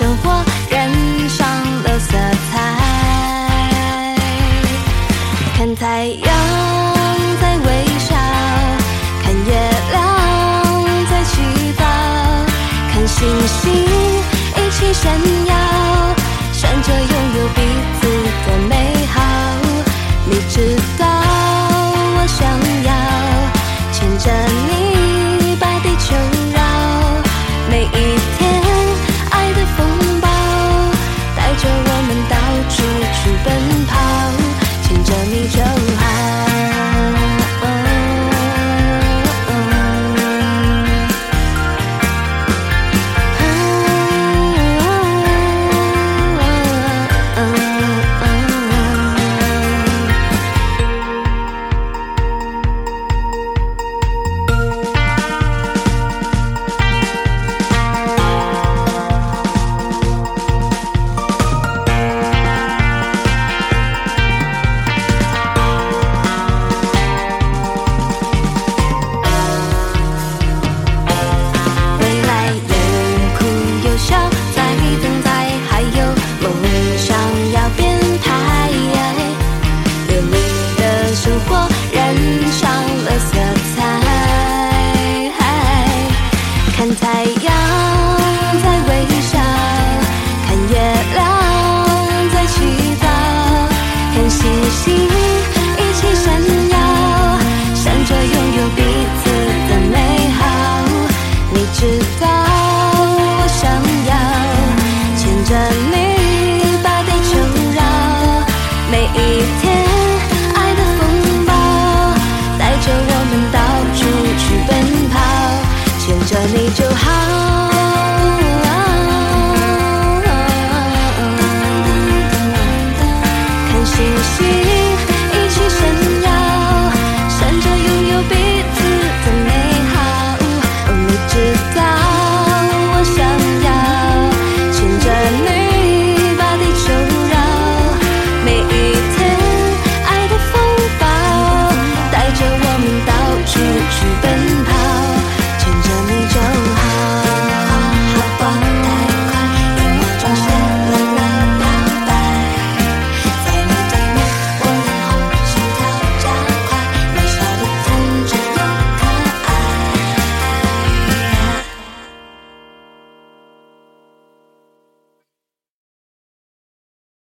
生活染上了色彩。看太阳在微笑，看月亮在祈祷，看星星一起闪耀，闪着拥有彼此。